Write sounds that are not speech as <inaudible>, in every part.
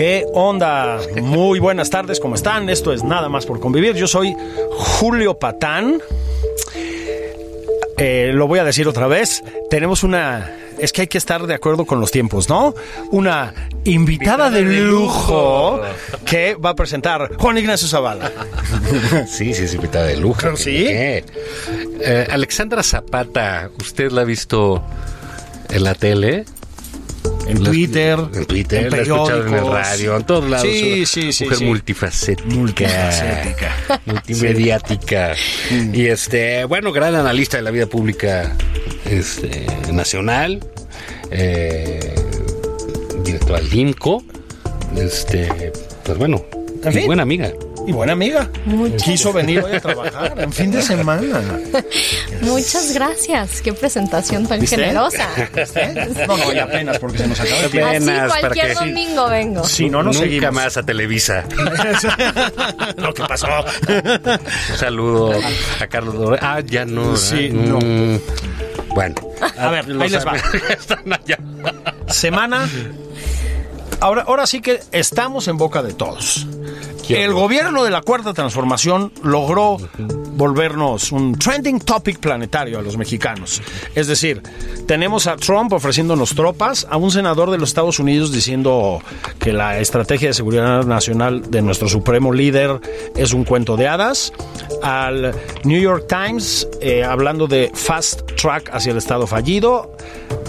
¿Qué onda? Muy buenas tardes, ¿cómo están? Esto es Nada más por convivir. Yo soy Julio Patán. Eh, lo voy a decir otra vez. Tenemos una... Es que hay que estar de acuerdo con los tiempos, ¿no? Una invitada, de, lujo, que va a presentar Juan Ignacio Zavala. <laughs> Sí, sí, es invitada de lujo. ¿Sí? Eh, Alexandra Zapata, ¿usted la ha visto en la tele? En La- Twitter, En Twitter, en la en el radio, en todos lados. Sí, sí, sí, Mujer sí. multifacética. Multifacética. Multimediática. Y este, bueno, gran analista de la vida pública este, nacional. Eh, directora del INCO. Este, pues bueno, fin. buena amiga. Y buena amiga. Quiso venir hoy a trabajar en fin de semana. <laughs> Muchas gracias. Qué presentación tan ¿Viste? generosa. <laughs> No, no, y apenas porque se nos acaba el tiempo. Así Apenas, para cualquier que- domingo vengo. Si no, nos Nunca seguimos. más a Televisa. <laughs> Lo que pasó. Un saludo a Carlos Dore. Ah, ya no. Sí, no. Mm, Bueno. A ver, ahí les va. Están allá. Semana. Ahora, ahora sí que estamos en boca de todos. El gobierno de la Cuarta Transformación logró volvernos un trending topic planetario a los mexicanos. Es decir, tenemos a Trump ofreciéndonos tropas, a un senador de los Estados Unidos diciendo que la estrategia de seguridad nacional de nuestro supremo líder es un cuento de hadas, al New York Times eh, hablando de fast track hacia el Estado fallido,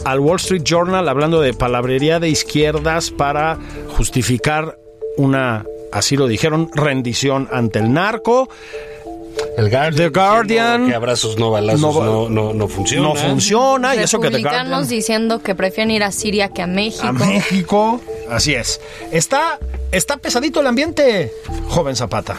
al Wall Street Journal hablando de palabrería de izquierdas para justificar una, así lo dijeron, rendición ante el narco. El Guardian. The Guardian. Que abrazos no balazos No no, no, no, funciona. No funciona, y eso que The Republicanos Guardian diciendo que prefieren ir a Siria que a México. a México. Así es. Está, está pesadito el ambiente, joven Zapata.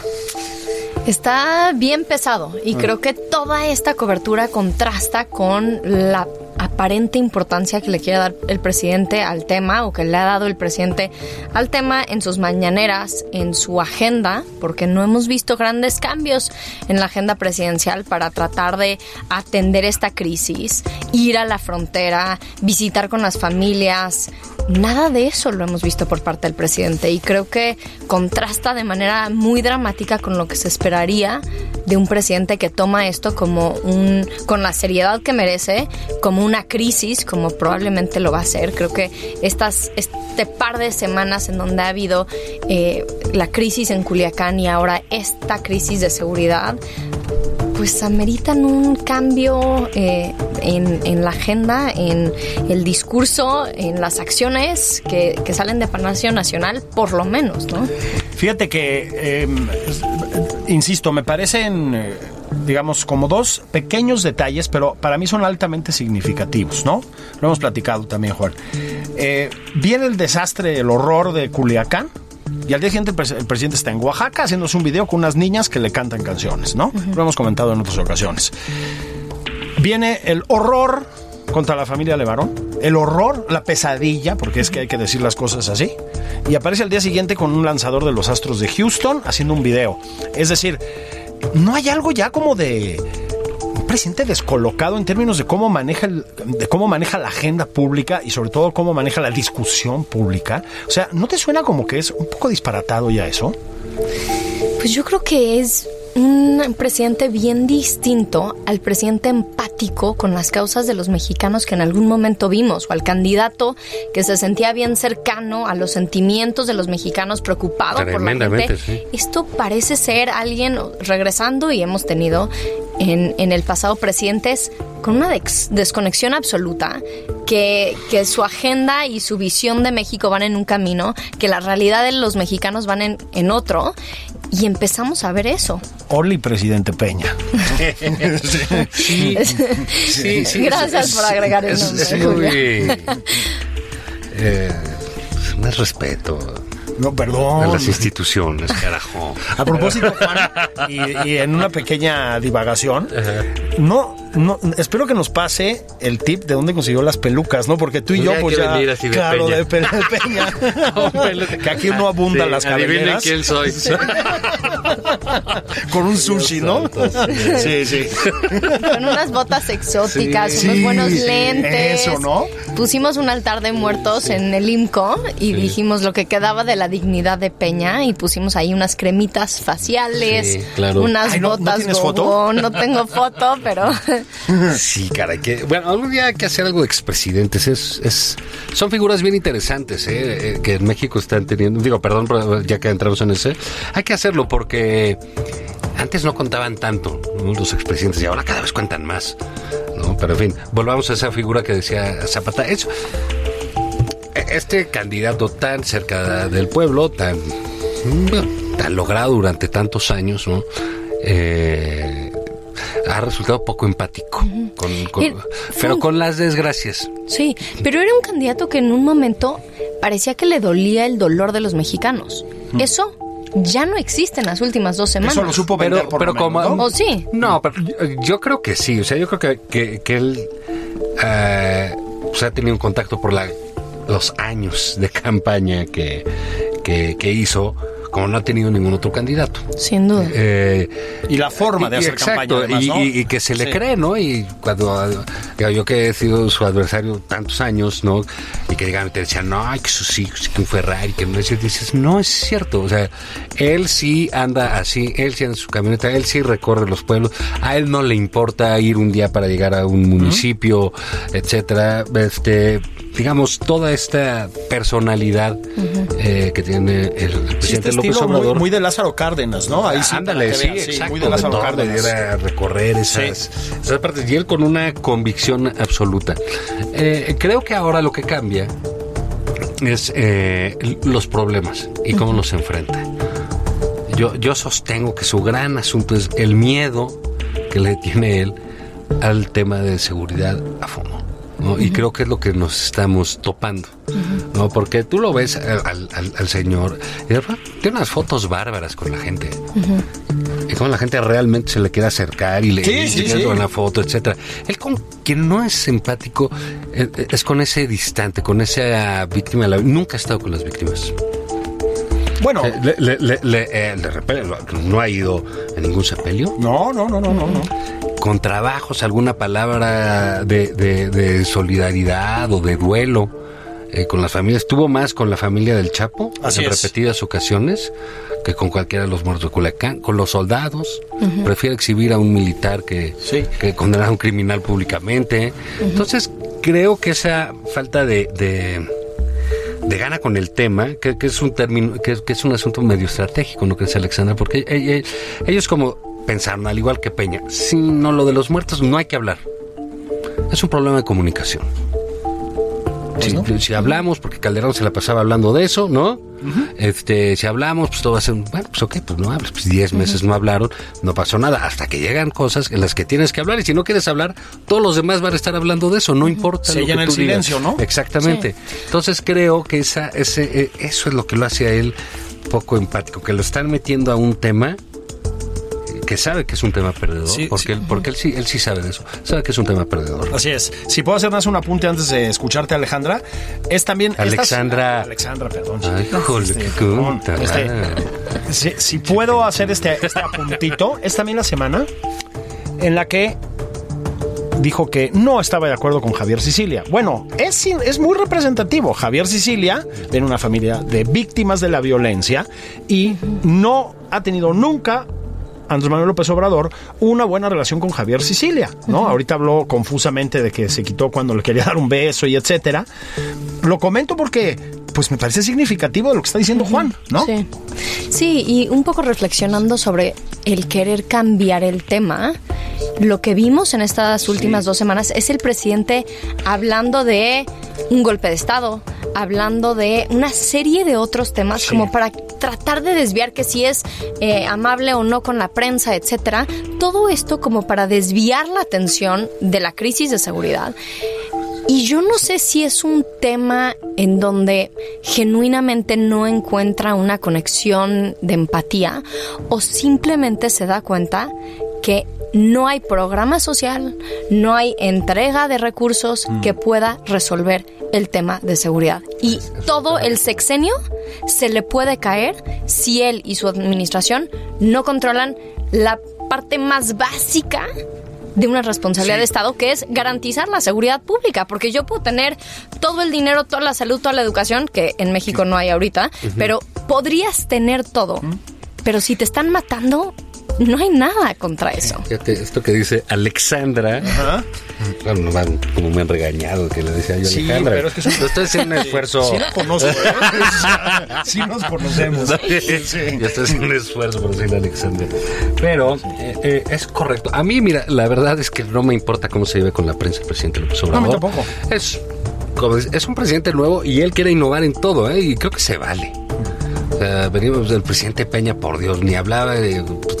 Está bien pesado Ah. y creo que toda esta cobertura contrasta con la aparente importancia que le quiere dar el presidente al tema o que le ha dado el presidente al tema en sus mañaneras, en su agenda, porque no hemos visto grandes cambios en la agenda presidencial para tratar de atender esta crisis, ir a la frontera, visitar con las familias. Nada de eso lo hemos visto por parte del presidente y creo que contrasta de manera muy dramática con lo que se esperaría de un presidente que toma esto como un con la seriedad que merece, como una crisis, como probablemente lo va a hacer. Creo que estas este par de semanas en donde ha habido eh, la crisis en Culiacán y ahora esta crisis de seguridad pues ameritan un cambio eh, en, la agenda, en el discurso, en las acciones que, salen de Palacio Nacional, por lo menos, ¿no? Fíjate que, es- insisto, me parecen, digamos, como dos pequeños detalles, pero para mí son altamente significativos, ¿no? Lo hemos platicado también, Juan. Eh, viene el desastre, el horror de Culiacán. Y al día siguiente el, pres- el presidente está en Oaxaca haciéndose un video con unas niñas que le cantan canciones, ¿no? Lo hemos comentado en otras ocasiones. Viene el horror contra la familia Levarón, el horror, la pesadilla, porque es que hay que decir las cosas así, y aparece al día siguiente con un lanzador de los Astros de Houston haciendo un video. Es decir, no hay algo ya como de un presidente descolocado en términos de cómo maneja el- de cómo maneja la agenda pública y sobre todo cómo maneja la discusión pública. O sea, ¿no te suena como que es un poco disparatado ya eso? Pues yo creo que es un presidente bien distinto al presidente empático con las causas de los mexicanos que en algún momento vimos, o al candidato que se sentía bien cercano a los sentimientos de los mexicanos, preocupado por la gente. Sí. Esto parece ser alguien regresando y hemos tenido en, en el pasado presidentes con una desconexión absoluta, que, que su agenda y su visión de México van en un camino, que la realidad de los mexicanos van en, en otro, y empezamos a ver eso. Oli, presidente Peña. <laughs> Sí, sí, sí. Gracias por agregar el nombre, eh, más respeto No, a perdón. las instituciones, carajo. A propósito, Juan, y, y en una pequeña divagación, no, no, espero que nos pase el tip de dónde consiguió las pelucas, ¿no? Porque tú y yo, pues ya, venir así de claro, Peña. de, pe- de Peña, <laughs> que aquí no abundan Sí, las adivinen cabelleras. quién soy. Con un sushi, ¿no? Sí, sí. Con unas botas exóticas, Sí, unos sí, buenos sí, lentes. eso, ¿no? Pusimos un altar de muertos en el IMCO y dijimos lo que quedaba de la dignidad de Peña y pusimos ahí unas cremitas faciales, Sí, claro. unas Ay, ¿no- no botas tienes foto? No tengo foto, pero <laughs> <laughs> Sí, caray, que bueno, algún día hay que hacer algo de expresidentes. Es, es, son figuras bien interesantes ¿eh? Eh, que en México están teniendo. Digo, perdón, ya que entramos en ese, hay que hacerlo porque antes no contaban tanto los expresidentes y ahora cada vez cuentan más. ¿no? Pero en fin, volvamos a esa figura que decía Zapata. Eso, este candidato tan cerca del pueblo, tan, tan logrado durante tantos años, ¿no? Eh, ha resultado poco empático, con- con- Eh, pero un- con las desgracias. sí, pero era un candidato que en un momento parecía que le dolía el dolor de los mexicanos. Eso ya no existe en las últimas dos semanas. Eso lo supo vender Pero- por pero como- ¿no? ¿O sí? No, pero yo, yo creo que sí. O sea, yo creo que, que, que él o sea, ha tenido un contacto por la, los años de campaña que, que, que hizo, como no ha tenido ningún otro candidato. Sin duda. Eh, Y la forma de y- hacer exacto, campaña, además, y, ¿no? y- y que se le Sí. cree, ¿no? Y cuando digo, yo que he sido su adversario tantos años, ¿no? Y que y te decían, no, que sus hijos, que un Ferrari, que no es cierto. dices, no es cierto. O sea, él sí anda así, él sí anda en su camioneta, él sí recorre los pueblos, a él no le importa ir un día para llegar a un municipio, etcétera. Este, digamos, toda esta personalidad eh, que tiene el, Sí, presidente este López muy, Obrador. muy de Lázaro Cárdenas, ¿no? Ahí sí. Ándale, sí, exacto. Muy de Lázaro todo, Cárdenas. de a recorrer esas, esas partes. Y él con una convicción absoluta. Eh, creo que ahora lo que cambia es eh, los problemas y cómo los enfrenta. Yo, yo sostengo que su gran asunto es el miedo que le tiene él al tema de seguridad a fondo. ¿No? Y creo que es lo que nos estamos topando. ¿no? Porque tú lo ves al, al- al señor, y tiene unas fotos bárbaras con la gente. Y como la gente realmente se le quiere acercar y le Sí, y sí, sí. una foto, etcétera. Él con quien no es empático eh, eh, es con ese distante, con esa víctima. nunca ha estado con las víctimas. Bueno, Eh, le, le- le- le- eh, de repente no ha ido a ningún sepelio. no, no, no, no, no, no. Con trabajos, alguna palabra de, de- de solidaridad o de duelo eh, con las familias. Estuvo más con la familia del Chapo Así en es. repetidas ocasiones que con cualquiera de los muertos de Culiacán. Con los soldados. Prefiere exhibir a un militar que, Sí. que condenar a un criminal públicamente. Entonces, creo que esa falta de, de, de gana con el tema, que, es un término, que, es un asunto medio estratégico, ¿no crees, Alexandra? Porque ellos como pensaron, al igual que Peña, si no, lo de los muertos no hay que hablar. Es un problema de comunicación. Si, si hablamos, porque Calderón se la pasaba hablando de eso, ¿no? Este, si hablamos, pues todo va a ser, bueno, pues ok, pues no hables, pues 10 meses no hablaron, no pasó nada, hasta que llegan cosas en las que tienes que hablar, y si no quieres hablar, todos los demás van a estar hablando de eso, no importa Se lo que llena el tú digas. silencio, ¿no? Exactamente. Entonces creo que esa, ese, eh, eso es lo que lo hace a él poco empático, que lo están metiendo a un tema que sabe que es un tema perdedor, Sí, porque, sí. Él, porque él sí, él sí sabe de eso, sabe que es un tema perdedor. Así es. Si puedo hacer más un apunte antes de escucharte, Alejandra, es también. estas- Alexandra. Alexandra, perdón. Ay, Este, perdón. Este, ah. si, si puedo hacer este, este apuntito, es también la semana en la que dijo que no estaba de acuerdo con Javier Sicilia. Bueno, es, es muy representativo. Javier Sicilia viene de una familia de víctimas de la violencia y no ha tenido nunca Andrés Manuel López Obrador una buena relación con Javier Sicilia, ¿no? Ahorita habló confusamente de que se quitó cuando le quería dar un beso y etcétera. Lo comento porque pues me parece significativo de lo que está diciendo Juan, ¿no? Sí. Sí, y un poco reflexionando sobre el querer cambiar el tema, lo que vimos en estas últimas dos semanas es el presidente hablando de un golpe de Estado, hablando de una serie de otros temas como para tratar de desviar que si es eh, amable o no con la prensa, etcétera. Todo esto como para desviar la atención de la crisis de seguridad. Y yo no sé si es un tema en donde genuinamente no encuentra una conexión de empatía o simplemente se da cuenta que no hay programa social, no hay entrega de recursos que pueda resolver el tema de seguridad. Y todo el sexenio se le puede caer si él y su administración no controlan la parte más básica de una responsabilidad de Estado que es garantizar la seguridad pública, porque yo puedo tener todo el dinero, toda la salud, toda la educación, que en México no hay ahorita, pero podrías tener todo. Pero si te están matando, no hay nada contra eso. Fíjate, esto que dice Alexandra, bueno, no van- como me han regañado que le decía yo Sí, Alejandra. pero es que estoy haciendo un esfuerzo. Sí la conozco, ¿eh? <laughs> Sí nos conocemos. Sí. Yo estoy haciendo un esfuerzo por decirle a Alexander. Pero eh, eh, es correcto. A mí, mira, la verdad es que no me importa cómo se lleve con la prensa el presidente López Obrador. No, a mí tampoco. Es, como es un presidente nuevo y él quiere innovar en todo, ¿eh? Y creo que se vale. Venimos del presidente Peña, por Dios, ni hablaba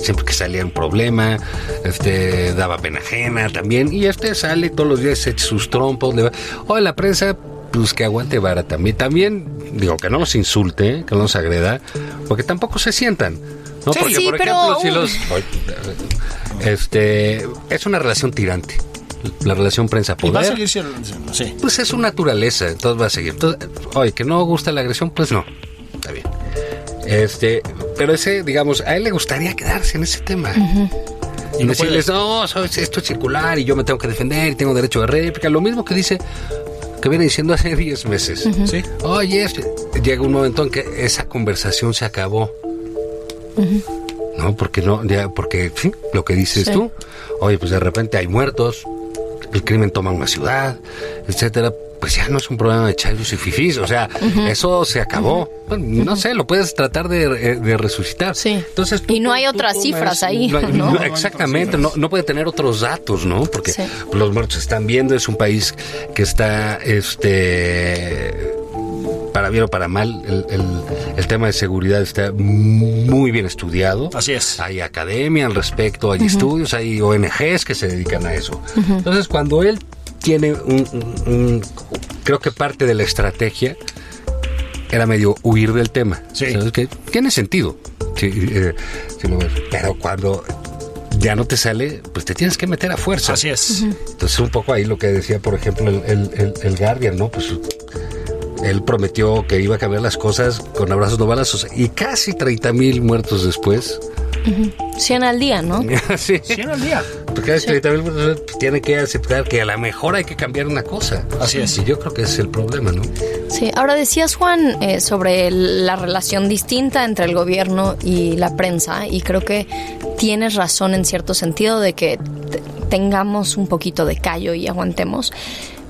siempre que salía un problema, este daba pena ajena también, y este sale todos los días, se echa sus trompos, le va. O la prensa, pues que aguante vara también. También, digo, que no los insulte, que no los agreda, porque tampoco se sientan. ¿no? Sí, porque, sí, por pero- ejemplo, si los. Este. Es una relación tirante. La relación Y va a prensa-poder seguir siendo, sí. pues es su naturaleza, entonces va a seguir. Entonces, oye, que no gusta la agresión, pues no. Está bien. Este, pero ese, digamos, a él le gustaría quedarse en ese tema. Y no decirles, no, soy- esto es circular y yo me tengo que defender y tengo derecho de réplica. Lo mismo que dice, que viene diciendo hace <laughs> 10 meses. Sí. Oye, llega un momento en que esa conversación se acabó. No, porque no, ya, porque sí, lo que dices Sí. tú. Oye, pues de repente hay muertos, el crimen toma una ciudad, etcétera. Pues ya no es un problema de chayos y fifís, o sea, eso se acabó. Bueno, no sé, lo puedes tratar de, eh, de resucitar. Sí. Entonces, Y no hay otras cifras ahí, hay- ¿no? exactamente, no, no puede tener otros datos, ¿no? Porque Sí. los muertos se están viendo, es un país que está, este, para bien o para mal, el, el- el tema de seguridad está muy bien estudiado. Así es. Hay academia al respecto, hay estudios, hay ONGs que se dedican a eso. Entonces, cuando él tiene un, un- un- creo que parte de la estrategia era medio huir del tema. Sí. ¿Sabes qué? Tiene sentido. Sí, eh, sí lo ves. Pero cuando ya no te sale, pues te tienes que meter a fuerza. Así es. Entonces, un poco ahí lo que decía, por ejemplo, el, el, el- el Guardian, ¿no? Pues él prometió que iba a cambiar las cosas con abrazos no balazos. Y casi 30 mil muertos después. 100 al día, ¿no? <laughs> sí. 100 al día. Porque casi 30 mil muertos después, pues, tiene que aceptar que a lo mejor hay que cambiar una cosa. Así es. Y yo creo que ese es el problema, ¿no? Sí, ahora decías Juan eh, sobre la relación distinta entre el gobierno y la prensa y creo que tienes razón en cierto sentido de que te- tengamos un poquito de callo y aguantemos,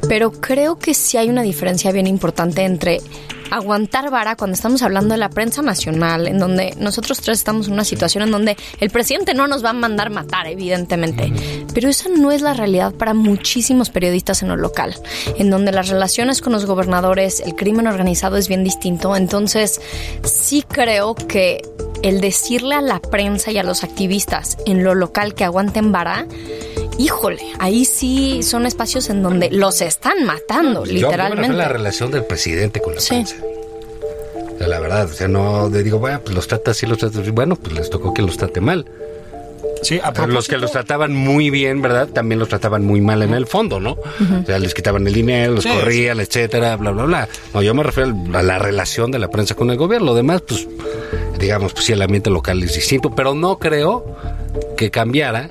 pero creo que sí hay una diferencia bien importante entre aguantar vara cuando estamos hablando de la prensa nacional, en donde nosotros tres estamos en una situación en donde el presidente no nos va a mandar matar, evidentemente, pero esa no es la realidad para muchísimos periodistas en lo local, en donde las relaciones con los gobernadores, el crimen organizado es bien distinto, entonces sí creo que el decirle a la prensa y a los activistas en lo local que aguanten vara, híjole, ahí sí son espacios en donde los están matando, Yo- Yo me refiero a literalmente. la relación del presidente con la Sí. prensa. O sea, la verdad, o sea, no le digo, bueno, pues los trata así, los trata así. Bueno, pues les tocó que los trate mal. Sí, a Los que propósito- los trataban muy bien, ¿verdad? También los trataban muy mal en el fondo, ¿no? O sea, les quitaban el dinero, los Sí, corrían, etcétera, bla, bla, bla. No, yo me refiero a la relación de la prensa con el gobierno. Lo demás, pues, digamos, pues sí, el ambiente local es distinto, pero no creo que cambiara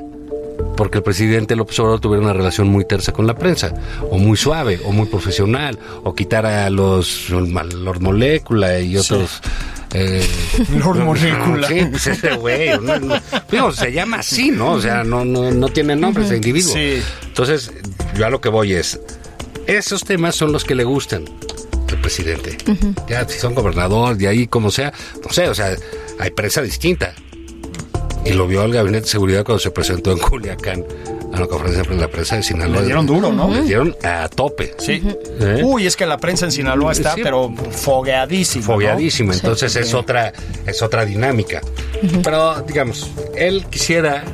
porque el presidente López Obrador tuviera una relación muy tersa con la prensa, o muy suave, o muy profesional, o quitara a los, a los molécula y otros Eh, <laughs> Lord Molécula. Sí, pues ese güey. no, no. Digo, se llama así, ¿no? O sea, no, no, no tiene nombre ese individuo. Sí. Entonces, yo a lo que voy es, esos temas son los que le gustan al presidente. Ya, si son gobernador, de ahí como sea, no sé, o sea, hay prensa distinta. Y lo vio el Gabinete de Seguridad cuando se presentó en Culiacán a la conferencia de la prensa de Sinaloa. Le dieron duro, ¿no? Le dieron a tope. Sí. ¿Eh? Uy, es que la prensa en Sinaloa está, Sí. pero fogueadísima. ¿no? fogueadísima, entonces es otra es otra dinámica. Pero digamos, él quisiera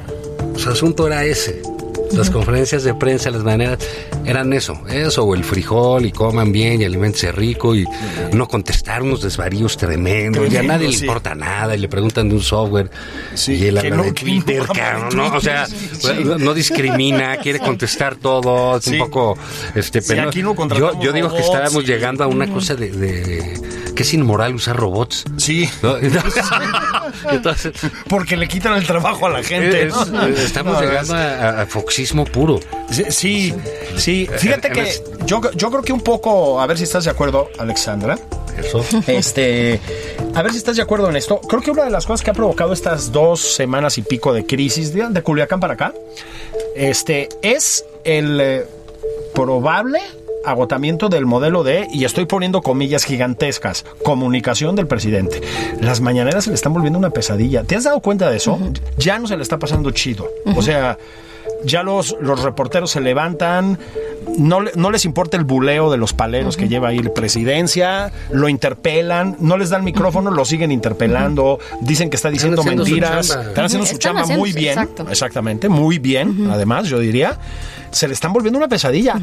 su asunto era ese. Las conferencias de prensa, las maneras eran eso, eso o el frijol y coman bien y alimentense rico y no contestar unos desvaríos tremendos y a Tremendo, nadie le importa nada y le preguntan de un software Sí, y él habla no- de Twitter, no cabrón, ¿no? O sea, no, discrimina, <laughs> quiere contestar todo, es un poco este pero aquí no yo, digo que estábamos llegando a una cosa de, de que es inmoral usar robots. Sí, ¿no? <laughs> <laughs> Entonces, porque le quitan el trabajo a la gente. es- ¿no? estamos llegando a, a foxismo puro. Sí, sí, sí. Fíjate que yo, yo creo que un poco, a ver si estás de acuerdo, Alexandra. Eso. Este, a ver si estás de acuerdo en esto. Creo que una de las cosas que ha provocado estas dos semanas y pico de crisis de, de Culiacán para acá, este, es el eh, probable agotamiento del modelo de, y estoy poniendo comillas gigantescas, comunicación del presidente. Las mañaneras se le están volviendo una pesadilla. ¿Te has dado cuenta de eso? Ya no se le está pasando chido. O sea, ya los, los reporteros se levantan, no, no les importa el buleo de los paleros que lleva ahí la presidencia, lo interpelan, no les dan micrófono, lo siguen interpelando, dicen que está diciendo mentiras, están haciendo su Están chamba haciendo- muy bien, exacto. exactamente, muy bien, además yo diría, se le están volviendo una pesadilla.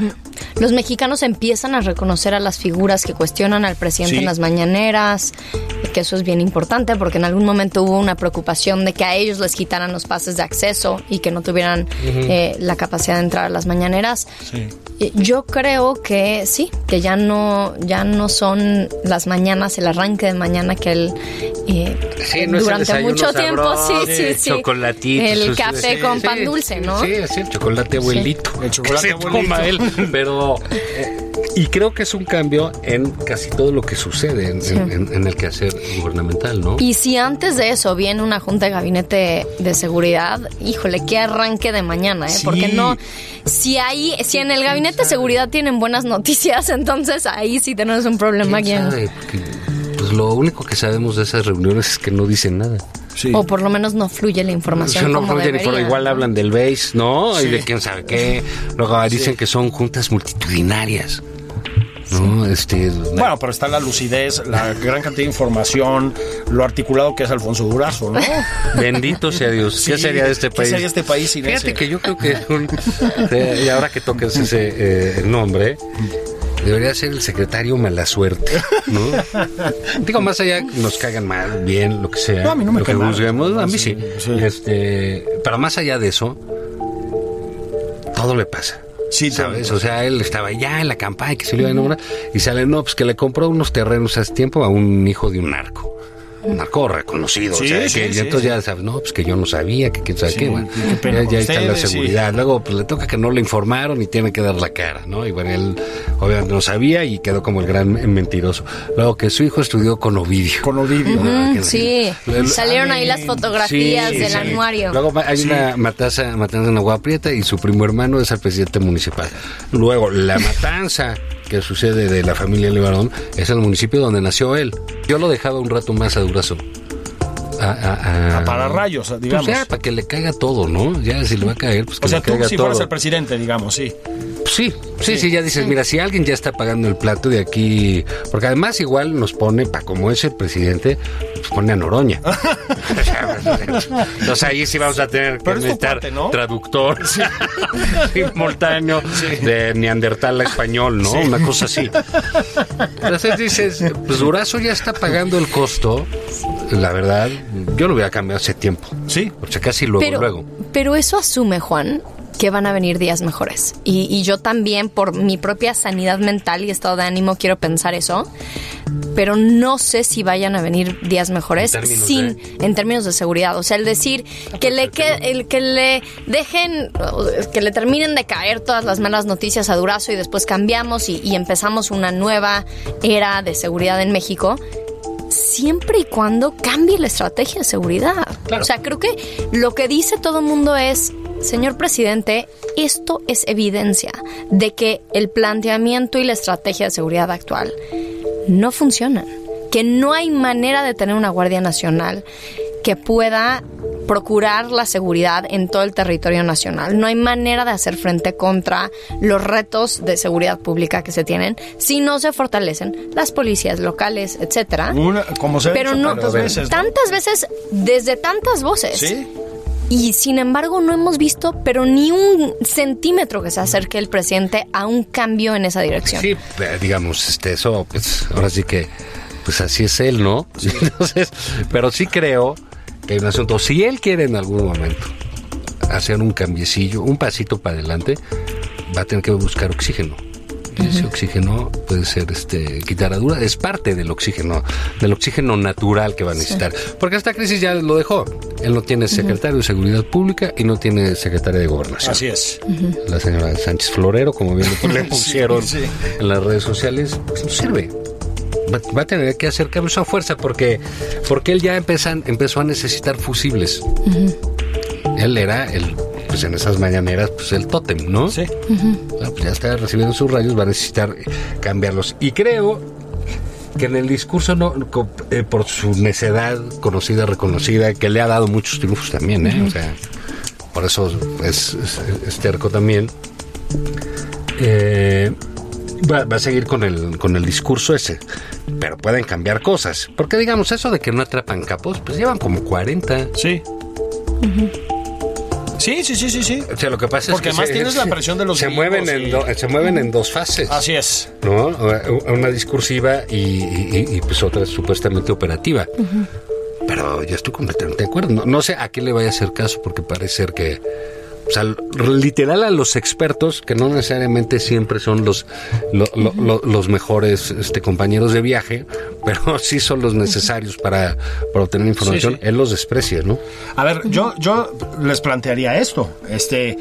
Los mexicanos empiezan a reconocer a las figuras que cuestionan al presidente Sí. en las mañaneras, que eso es bien importante porque en algún momento hubo una preocupación de que a ellos les quitaran los pases de acceso y que no tuvieran eh, la capacidad de entrar a las mañaneras. Sí. Yo creo que sí, que ya no, ya no son las mañanas, el arranque de mañana que él eh, Sí, no es el durante mucho tiempo, sabroso, sí, sí, sí. chocolatito, El café sí, con sí, pan dulce, ¿no? Sí, sí, el chocolate abuelito. El chocolate Que <laughs> se toma abuelito. él, pero eh, y creo que es un cambio en casi todo lo que sucede en, en- en- en el quehacer gubernamental, ¿no? Y si antes de eso viene una junta de gabinete de seguridad, híjole, qué arranque de mañana, ¿eh? Sí. Porque no, si ahí, si en el gabinete de seguridad tienen buenas noticias, <laughs> entonces ahí sí tenemos un problema aquí. Pues lo único que sabemos de esas reuniones es que no dicen nada. Sí. O por lo menos no fluye la información Eso no como fluye debería. igual hablan del base, ¿no? Sí. Y de quién sabe qué. Luego dicen que son juntas multitudinarias. ¿No? Este, Bueno, pero está la lucidez, la gran cantidad de información, lo articulado que es Alfonso Durazo, ¿no? <laughs> Bendito sea Dios. ¿Qué sería de este ¿qué país? sería este país sin Fíjate ese? que yo creo que un- eh, y ahora que tocas ese eh, nombre, debería ser el secretario mala suerte, ¿no? <laughs> Digo, más allá nos cagan mal, bien, lo que sea, No, a mí no me lo que juzguemos, a mí sí. Este, pero más allá de eso, todo le pasa. Sí, ¿Sabes? O sea, él estaba ya en la campaña que se le iba a enamorar y sale, no, pues que le compró unos terrenos hace tiempo a un hijo de un narco. Un narco reconocido. Sí, o sea, sí, que, y sí, entonces sí. ya sabes, no, pues que yo no sabía, que quién sabe Sí, qué, bueno. qué ya, está la seguridad. Luego, pues le toca que no le informaron y tiene que dar la cara, ¿no? Y bueno, él obviamente no sabía y quedó como el gran mentiroso. Luego que su hijo estudió con Ovidio. Con Ovidio. Ah, que- Sí, salieron ahí las fotografías Sí, del sí. anuario. Luego hay una matanza, matanza en Agua Prieta y su primo hermano es el presidente municipal. Luego, la matanza que sucede de la familia Levarón es el municipio donde nació él. Yo lo dejaba un rato más a Durazo. A, a- a- A pararrayos, Pues digamos. ya, para que le caiga todo, ¿no? Ya, si le va a caer, pues que O sea, le tú si todo. fueras el presidente, digamos, sí. Sí, sí, sí, ya dices, mira, si alguien ya está pagando el plato de aquí, porque además igual nos pone, para como es el presidente, pues pone a Noroña. <laughs> Entonces ahí sí vamos a tener que necesitar ¿no? traductor <laughs> simultáneo de neandertal a español, ¿no? Una cosa así. Entonces dices, pues Durazo ya está pagando el costo, la verdad, yo lo hubiera cambiado hace tiempo. Sí. O sea, casi luego, pero, luego. pero eso asume, Juan, que van a venir días mejores. Y, y yo también, por mi propia sanidad mental y estado de ánimo, quiero pensar eso. Pero no sé si vayan a venir días mejores En términos sin, de- en términos de seguridad. O sea, el decir que le, que, el, que le dejen, que le terminen de caer todas las malas noticias a Durazo y después cambiamos y, y empezamos una nueva era de seguridad en México siempre y cuando cambie la estrategia de seguridad. O sea, creo que lo que dice todo el mundo es, señor presidente, esto es evidencia de que el planteamiento y la estrategia de seguridad actual no funcionan, que no hay manera de tener una Guardia Nacional que pueda procurar la seguridad en todo el territorio nacional. No hay manera de hacer frente contra los retos de seguridad pública que se tienen si no se fortalecen las policías locales, etcétera. como se Pero no tantas veces, tantas veces desde tantas voces. Sí. Y sin embargo no hemos visto, pero ni un centímetro que se acerque el presidente a un cambio en esa dirección. Sí, eh, digamos, este, eso, pues, ahora sí que, pues así es él, ¿no? <laughs> Entonces, pero sí creo que hay un asunto. Si él quiere en algún momento hacer un cambiecillo, un pasito para adelante, va a tener que buscar oxígeno. Ese oxígeno puede ser este quitaradura, es parte del oxígeno, del oxígeno natural que va a necesitar. Porque esta crisis ya lo dejó. Él no tiene secretario de Seguridad Pública y no tiene secretaria de Gobernación. Así es. La señora Sánchez Florero, como bien <laughs> le pusieron Sí, sí. en las redes sociales, pues no sirve. Va, va a tener que hacer cambios a fuerza porque, porque él ya empezan, empezó a necesitar fusibles. Él era el, pues en esas mañaneras, pues el tótem, ¿no? Sí. Ah, pues ya está recibiendo sus rayos, va a necesitar eh, cambiarlos. Y creo que en el discurso, no, eh, por su necedad conocida, reconocida, que le ha dado muchos triunfos también, ¿eh? O sea, por eso es, es- es terco también. Eh, va, va a seguir con el, con el discurso ese. Pero pueden cambiar cosas. Porque digamos, eso de que no atrapan capos, pues llevan como 40. Sí. Sí, sí, sí, sí, sí. O sea, lo que pasa Porque es que además tienes la <laughs> presión de los se mueven, en y- do- se mueven en dos fases. Así es. ¿no? Una discursiva y, y- y, pues otra supuestamente operativa. Pero yo estoy completamente de acuerdo. No, no sé a quién le vaya a hacer caso porque parece ser que, o sea, literal a los expertos, que no necesariamente siempre son los, lo- lo- lo- los mejores este, compañeros de viaje, <laughs> pero sí son los necesarios para, para obtener información, Sí, sí. él los desprecia, ¿no? A ver, yo, yo les plantearía esto. Este,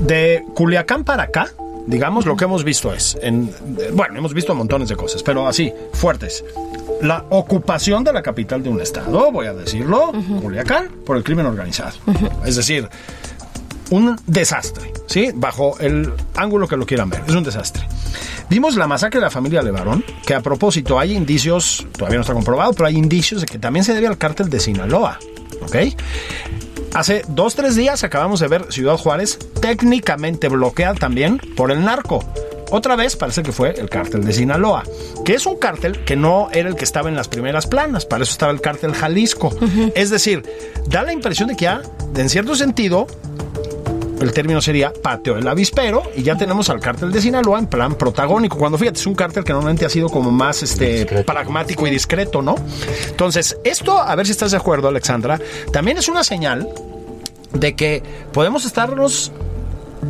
de Culiacán para acá, digamos, lo que hemos visto es, en, bueno, hemos visto montones de cosas, pero así, fuertes. La ocupación de la capital de un estado, voy a decirlo, Culiacán, por el crimen organizado. Es decir, un desastre, ¿sí? Bajo el ángulo que lo quieran ver, es un desastre. Vimos la masacre de la familia Levarón, que a propósito hay indicios, todavía no está comprobado, pero hay indicios de que también se debe al cártel de Sinaloa, ¿ok? Hace dos, tres días acabamos de ver Ciudad Juárez técnicamente bloqueada también por el narco. Otra vez parece que fue el cártel de Sinaloa, que es un cártel que no era el que estaba en las primeras planas, para eso estaba el cártel Jalisco. Es decir, da la impresión de que ya, en cierto sentido, el término sería pateo el avispero y ya tenemos al cártel de Sinaloa en plan protagónico. Cuando fíjate, es un cártel que normalmente ha sido como más este Discreto. pragmático y discreto, ¿no? Entonces, esto, a ver si estás de acuerdo, Alexandra, también es una señal de que podemos estarnos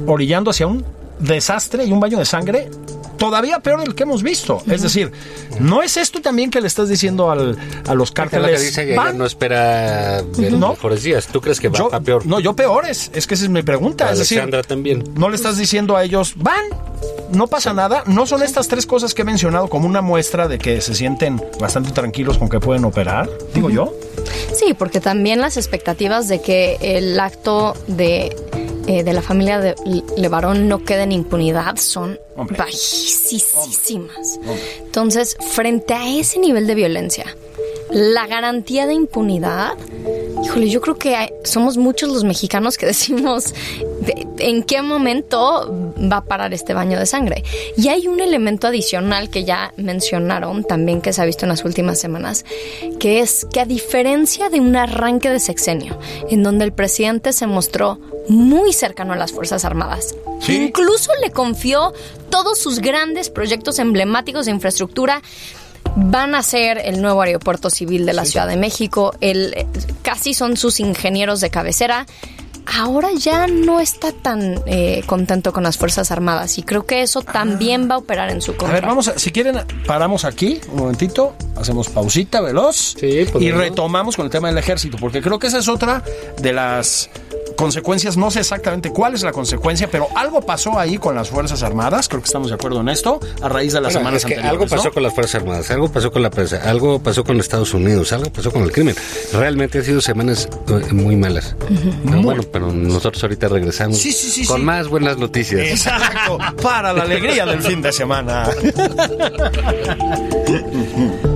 orillando hacia un desastre y un baño de sangre todavía peor del que hemos visto. Es decir, ¿no es esto también que le estás diciendo al, a los Que es lo cárteles? que dice que no espera ver No. mejores días. ¿Tú crees que va yo, a peor? No, yo peores. Es que esa es mi pregunta. Es decir, Alexandra también. no le estás diciendo a ellos, van, no pasa nada. No son estas tres cosas que he mencionado como una muestra de que se sienten bastante tranquilos con que pueden operar, digo yo. Sí, porque también las expectativas de que el acto de, eh, de la familia de Levarón no quede en impunidad son Hombre. bajísimas. Entonces, frente a ese nivel de violencia, la garantía de impunidad, híjole, yo creo que hay- somos muchos los mexicanos que <laughs> decimos de- en qué momento va a parar este baño de sangre. Y hay un elemento adicional que ya mencionaron también que se ha visto en las últimas semanas, que es que a diferencia de un arranque de sexenio, en donde el presidente se mostró muy cercano a las Fuerzas Armadas, Sí. incluso le confió todos sus grandes proyectos emblemáticos de infraestructura van a ser el nuevo aeropuerto civil de la Ciudad de México, el, eh, casi son sus ingenieros de cabecera. Ahora ya no está tan eh, contento con las Fuerzas Armadas y creo que eso también va a operar en su A contra. ver, vamos a, si quieren, paramos aquí un momentito, hacemos pausita veloz Sí, y retomamos con el tema del ejército, porque creo que esa es otra de las consecuencias, no sé exactamente cuál es la consecuencia, pero algo pasó ahí con las Fuerzas Armadas, creo que estamos de acuerdo en esto, a raíz de las Bueno, semanas es que anteriores. algo pasó ¿no? con las Fuerzas Armadas, algo pasó con la prensa, algo pasó con Estados Unidos, algo pasó con el crimen. Realmente han sido semanas eh, muy malas. Pero bueno, pero nosotros ahorita regresamos Sí, sí, sí, con sí. más buenas noticias. Exacto, para la alegría del fin de semana. <laughs>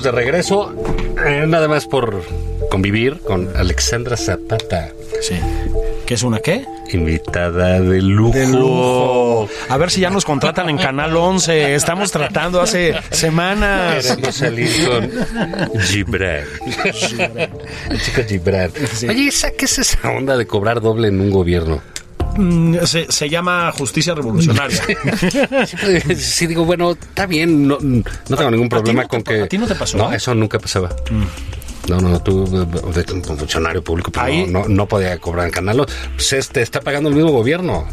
Estamos de regreso, eh, nada más por convivir con Alexandra Zapata, Sí. ¿Qué es una qué? invitada de lujo. De lujo. A ver si ya nos contratan en Canal 11. Estamos tratando hace semanas. Queremos salir con Gibran. El chico Gibran. Oye, ¿esa, ¿qué es esa onda de cobrar doble en un gobierno? Mm, Se, se llama justicia revolucionaria. Sí, digo, bueno, está bien, no, no tengo ningún ¿A ti problema no te con que... a ti no te pasó? No, eso nunca pasaba. No, no, tú, eh, de un funcionario público, pero Ahí- no, no, no podía cobrar en canal. Pues este está pagando el mismo gobierno.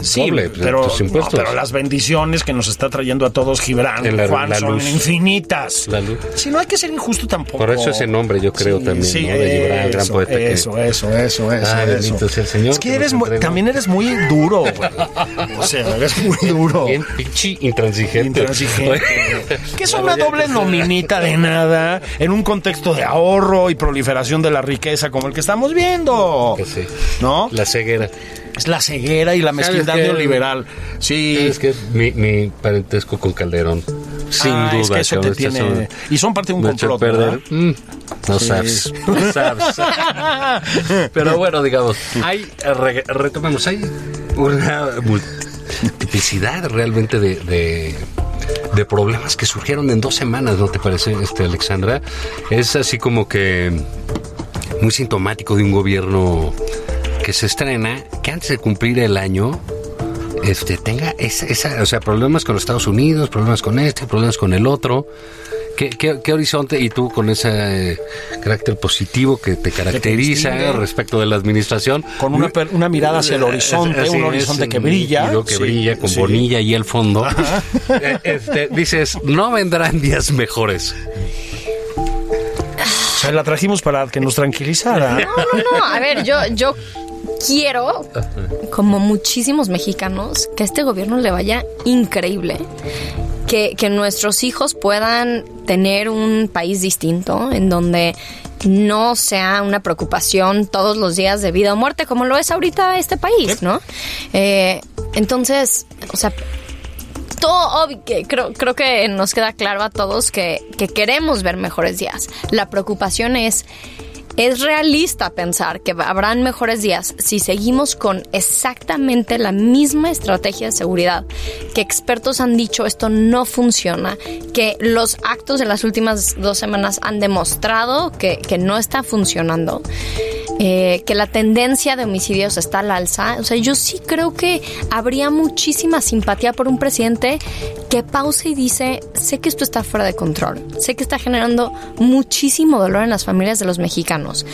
Sí, Doble, pues, pero, tus no, pero las bendiciones que nos está trayendo a todos Gibran, la- Juan, la son luz. infinitas. La luz. Si no hay que ser injusto tampoco. Por eso ese nombre, yo creo, también, Sí, ¿no? De Gibran, gran eso, poeta que- Eso, eso, eso, eso. Ay, eso. bendito sea el Señor Es que que eres muy- también eres muy duro, güey. O sea, eres muy duro. Bien pinche intransigente. Intransigente. <laughs> que es una doble nominita de nada en un contexto de ahorro y proliferación de la riqueza como el que estamos viendo. Que sí. ¿No? La ceguera. Es la ceguera y la mezquindad neoliberal. Sí. Es que mi, mi parentesco con Calderón. Sin Ah, duda. es que eso te cabrón, estas tiene- son- y son parte de un complot, perder. Mm, no Sí. sabes. <laughs> No sabes. Pero bueno, digamos, hay, re- retomemos, hay una multiplicidad realmente de, de, de problemas que surgieron en dos semanas, ¿no te parece, este Alexandra? Es así como que muy sintomático de un gobierno que se estrena, que antes de cumplir el año, este, tenga esa, esa- o sea, problemas con los Estados Unidos, problemas con este, problemas con el otro. ¿Qué, qué, qué horizonte? Y tú con ese eh, carácter positivo que te caracteriza distingue. respecto de la administración. Con una, per- una mirada hacia el horizonte, Así un es, horizonte que brilla. que Sí, brilla con sí. bonilla y al fondo. <laughs> Eh, este, dices, no vendrán días mejores. O sea, la trajimos para que nos tranquilizara. No, no, no. A ver, yo, yo quiero, como muchísimos mexicanos, que a este gobierno le vaya increíble. Que, que nuestros hijos puedan tener un país distinto, en donde no sea una preocupación todos los días de vida o muerte, como lo es ahorita este país, ¿no? Eh, entonces, o sea, todo que creo, creo que nos queda claro a todos que, que queremos ver mejores días. La preocupación es, es realista pensar que habrán mejores días si seguimos con exactamente la misma estrategia de seguridad que expertos han dicho esto no funciona, que los actos de las últimas dos semanas han demostrado que, que no está funcionando. Eh, que la tendencia de homicidios está al alza. O sea, yo sí creo que habría muchísima simpatía por un presidente que pausa y dice, sé que esto está fuera de control, sé que está generando muchísimo dolor en las familias de los mexicanos.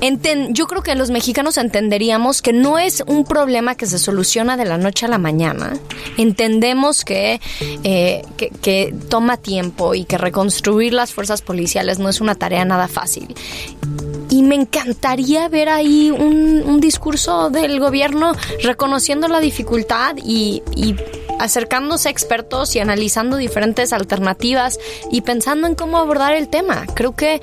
Enten- yo creo que los mexicanos entenderíamos que no es un problema que se soluciona de la noche a la mañana. Entendemos que, eh, que, que toma tiempo y que reconstruir las fuerzas policiales no es una tarea nada fácil. Y me encantaría ver ahí un, discurso del gobierno reconociendo la dificultad y, y acercándose a expertos y analizando diferentes alternativas y pensando en cómo abordar el tema. Creo que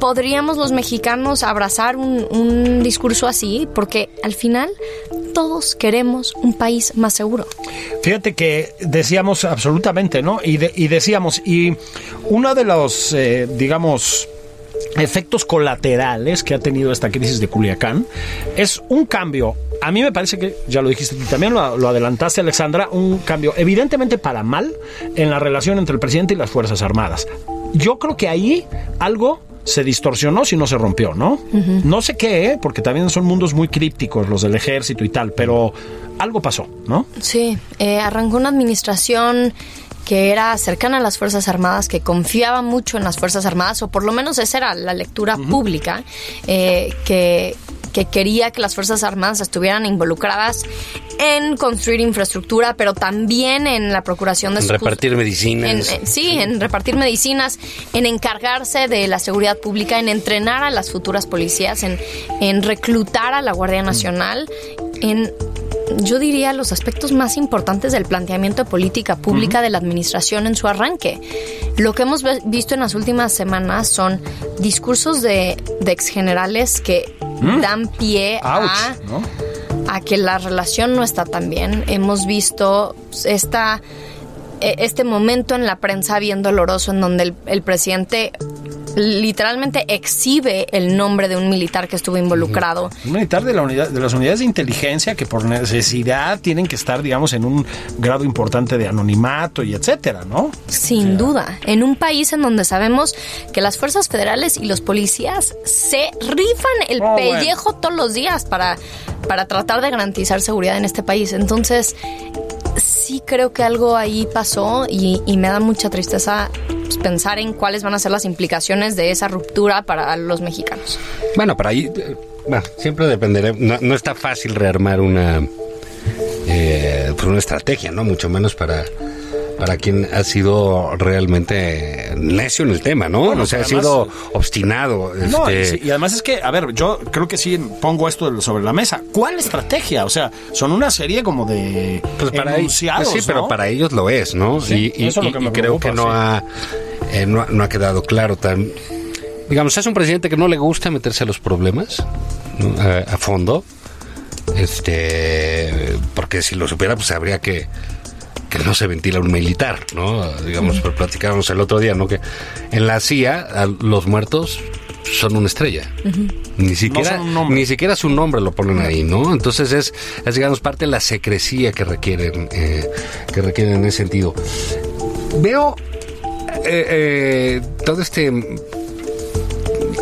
podríamos los mexicanos abrazar un, un discurso así porque al final todos queremos un país más seguro. Fíjate que decíamos absolutamente, ¿no? Y, de- y decíamos, y uno de los, eh, digamos, efectos colaterales que ha tenido esta crisis de Culiacán es un cambio. A mí me parece que, ya lo dijiste tú también, lo, lo adelantaste Alexandra, un cambio evidentemente para mal en la relación entre el presidente y las Fuerzas Armadas. Yo creo que ahí algo se distorsionó si no se rompió, ¿no? No sé qué, ¿eh? porque también son mundos muy crípticos los del ejército y tal, pero algo pasó, ¿no? Sí, eh, arrancó una administración que era cercana a las Fuerzas Armadas, que confiaba mucho en las Fuerzas Armadas, o por lo menos esa era la lectura pública, eh, que, que quería que las Fuerzas Armadas estuvieran involucradas en construir infraestructura, pero también en la procuración de En repartir medicinas. en- en- sí, en repartir medicinas, en encargarse de la seguridad pública, en entrenar a las futuras policías, en, en reclutar a la Guardia Nacional, en yo diría los aspectos más importantes del planteamiento de política pública de la administración en su arranque. Lo que hemos visto en las últimas semanas son discursos de, de exgenerales que dan pie a a que la relación no está tan bien. Hemos visto esta, eh, este momento en la prensa bien doloroso en donde el, el presidente literalmente exhibe el nombre de un militar que estuvo involucrado. Un militar de, la unidad, de las unidades de inteligencia que por necesidad tienen que estar, digamos, en un grado importante de anonimato y etcétera, ¿no? Sin duda, en un país en donde sabemos que las fuerzas federales y los policías se rifan el Oh, bueno. pellejo todos los días para, para tratar de garantizar seguridad en este país. Entonces, sí creo que algo ahí pasó y, y me da mucha tristeza pues, pensar en cuáles van a ser las implicaciones de esa ruptura para los mexicanos. Bueno, para ahí, eh, bueno, siempre dependerá. No, está fácil rearmar una, eh, pues una estrategia, ¿no? Mucho menos para para quien ha sido realmente necio en el tema, ¿no? Bueno, o sea, ha sido obstinado. No, y, este, y además es que, a ver, yo creo que sí pongo esto sobre la mesa. ¿Cuál estrategia? O sea, son una serie como de Pues para enunciados, sí, pero ¿no? para ellos lo es, ¿no? Sí, y es lo que y- creo que no sí. ha eh, no, no ha quedado claro tan digamos es un presidente que no le gusta meterse a los problemas ¿no? a, a fondo este porque si lo supiera pues habría que que no se ventila un militar, ¿no? Digamos, platicábamos el otro día, ¿no? Que en la CIA los muertos son una estrella. Ni siquiera, son un nombre. ni siquiera su nombre lo ponen ahí, ¿no? Entonces es, es digamos, parte de la secrecía que requieren, eh, que requieren en ese sentido. Veo eh, eh, todo este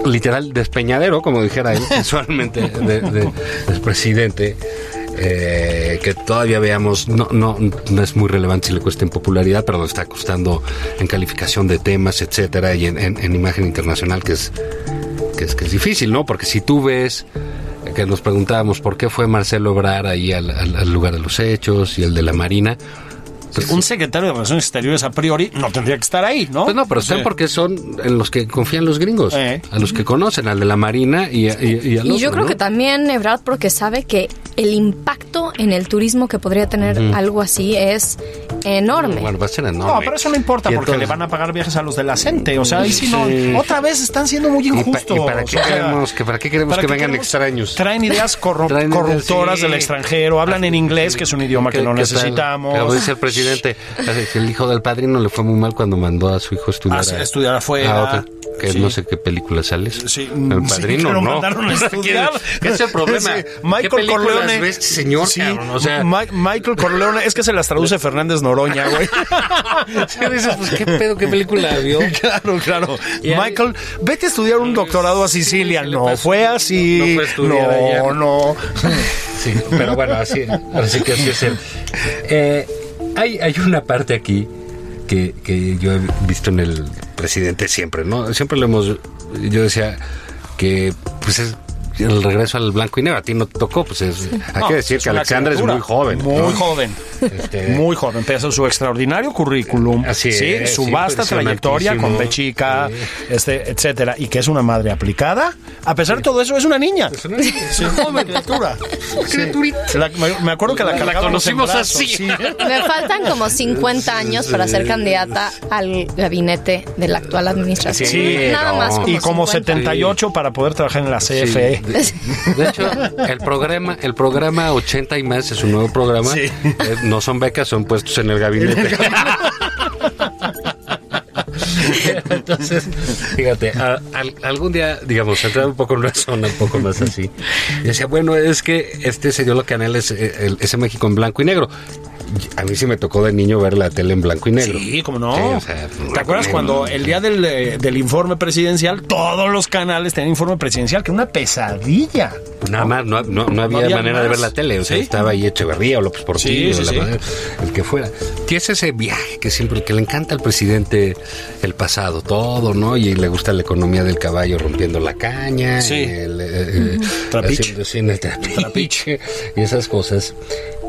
literal despeñadero, como dijera él, <laughs> visualmente, de- de- del presidente. Eh, que todavía veamos, no, no, no es muy relevante si le cuesta en popularidad, pero le está costando en calificación de temas, etcétera, y en, en- en imagen internacional, que es, que es que es difícil, ¿no? Porque si tú ves que nos preguntábamos por qué fue Marcelo Obrar ahí al, al- al lugar de los hechos y el de la Marina, Pues un secretario de Relaciones Exteriores a priori no tendría que estar ahí, ¿no? Pues no, pero saben Sí. porque son en los que confían los gringos, Eh. a los que conocen, al de la Marina y, a- y, y al Y yo otro, creo ¿no? que también Ebrard porque sabe que el impacto en el turismo que podría tener algo así es enorme. Bueno, va a ser enorme. No, pero eso no importa porque entonces- le van a pagar viajes a los de la CENTE. O sea, ahí sí no. Sí. Otra vez están siendo muy ¿Y pa- injustos. y para qué sea, queremos que- para qué queremos que vengan queremos- extraños? Traen ideas corru- Traen ideas, corruptoras sí. del extranjero, hablan en inglés, que es un idioma que, no necesitamos. Pero dice el presidente, el hijo del padrino le fue muy mal cuando mandó a su hijo a estudiar, A estudiar afuera. a otra, que Sí. no sé qué película sales. Sí, el padrino no. a. ¿Qué es el problema? Sí, ¿Qué Michael Corleone. ve este señor, Sí, cabrón? O sea, Ma- Michael Corleone. Es que se las traduce Fernández Noroña, güey. <laughs> dices, pues, ¿qué pedo, qué película vio? <laughs> Claro, claro. Y ahí- Michael, vete a estudiar un doctorado a Sicilia. ¿qué le No, fue así. No fue a estudiar no, no. <laughs> Sí, pero bueno, así, así que así es él. Eh, hay, hay una parte aquí que, que yo he visto en el presidente siempre, ¿no? Siempre lo hemos, yo decía que pues es el regreso al blanco y negro. A ti no te tocó, pues es, hay No, que decir es que una Alexandra es muy joven. Muy ¿no? joven. Este- <laughs> Muy joven. Empezó su extraordinario currículum. Así sí, su sí, vasta trayectoria con. Bechica, Sí. este, etcétera. Y que es una madre aplicada. A pesar de todo eso, es una niña. Es una niña. Joven criatura. criaturita. La- me, acuerdo que la, conocimos brazos, así. sí. <laughs> Me faltan como 50 años para ser candidata al gabinete de la actual administración. Sí, Nada no. más como Y como 50. 78 para poder trabajar en la Sí, CFE. De, de hecho, el programa, el programa 80 y más es un nuevo programa. Sí. Eh, no son becas, son puestos en el gabinete. Entonces, fíjate, a- al- algún día, digamos, entrar un poco en una zona un poco más así. Y decía, bueno, es que este señor lo que anhela es el- ese México en blanco y negro. A mí sí me tocó de niño ver la tele en blanco y negro. Sí, como no. Sí, o sea, ¿Te acuerdas cuando el día del, eh, del informe presidencial, todos los canales tenían informe presidencial, que una pesadilla? Nada más, no, no- no había, había manera de ver la tele. O sea, Sí. estaba ahí Echeverría o López Portillo, Sí, la el que fuera. Tienes ese viaje que siempre, que le encanta al presidente el pasado, todo, ¿no? Y le gusta la economía del caballo rompiendo la caña, Sí. el, eh, eh, Trapiche. haciendo- el trapiche, y esas cosas.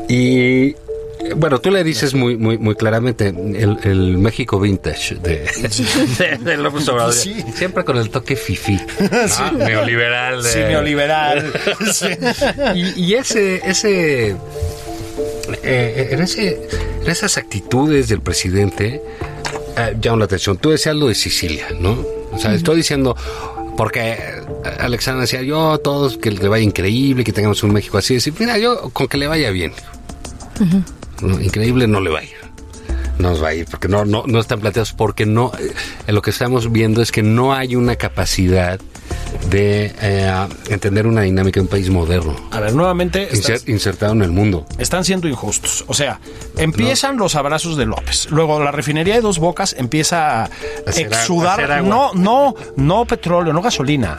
Y bueno, tú le dices muy, muy, muy claramente el, el México vintage de, <laughs> de, de López Obrador. Sí. Siempre con el toque fifi, ¿no? neoliberal. <laughs> Sí, neoliberal. <laughs> Sí. y, y ese, ese, eh, en ese, en esas actitudes del presidente eh, llaman la atención. Tú decías lo de Sicilia, ¿no? O sea, estoy diciendo porque Alexandra decía yo a todos que le vaya increíble, que tengamos un México así. Decir, mira, yo con que le vaya bien. No, increíble no le va a ir. No nos va a ir porque no, no, no están planteados porque no eh, lo que estamos viendo es que no hay una capacidad de eh, entender una dinámica de un país moderno A ver, nuevamente estás- insertado en el mundo. están siendo injustos. O sea, empiezan los abrazos de López. Luego la refinería de Dos Bocas empieza a exudar. no, no, no petróleo, no gasolina.